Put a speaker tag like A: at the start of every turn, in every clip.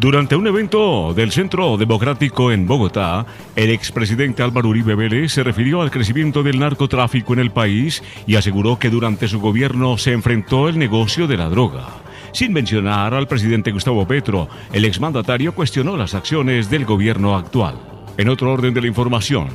A: Durante un evento del Centro Democrático en Bogotá, el expresidente Álvaro Uribe Vélez se refirió al crecimiento del narcotráfico en el país y aseguró que durante su gobierno se enfrentó el negocio de la droga. Sin mencionar al presidente Gustavo Petro, el exmandatario cuestionó las acciones del gobierno actual. En otro orden de la información,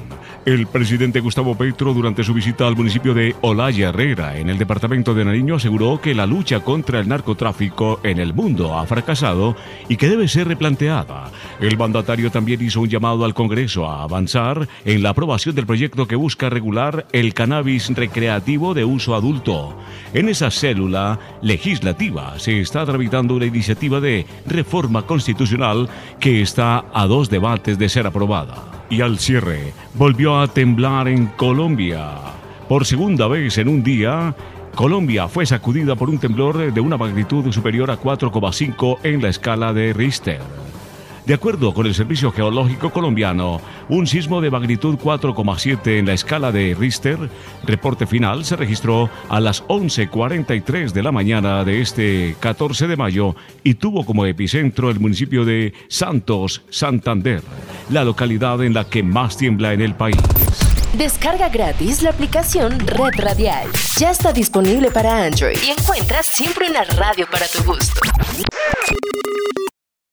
A: el presidente Gustavo Petro, durante su visita al municipio de Olaya Herrera, en el departamento de Nariño, aseguró que la lucha contra el narcotráfico en el mundo ha fracasado y que debe ser replanteada. El mandatario también hizo un llamado al Congreso a avanzar en la aprobación del proyecto que busca regular el cannabis recreativo de uso adulto. En esa célula legislativa se está tramitando una iniciativa de reforma constitucional que está a dos debates de ser aprobada. Y al cierre, volvió a temblar en Colombia. Por segunda vez en un día, Colombia fue sacudida por un temblor de una magnitud superior a 4,5 en la escala de Richter. De acuerdo con el Servicio Geológico Colombiano, un sismo de magnitud 4,7 en la escala de Richter, reporte final, se registró a las 11.43 de la mañana de este 14 de mayo y tuvo como epicentro el municipio de Santos, Santander, la localidad en la que más tiembla en el país.
B: Descarga gratis la aplicación Red Radial. Ya está disponible para Android y encuentras siempre una radio para tu gusto.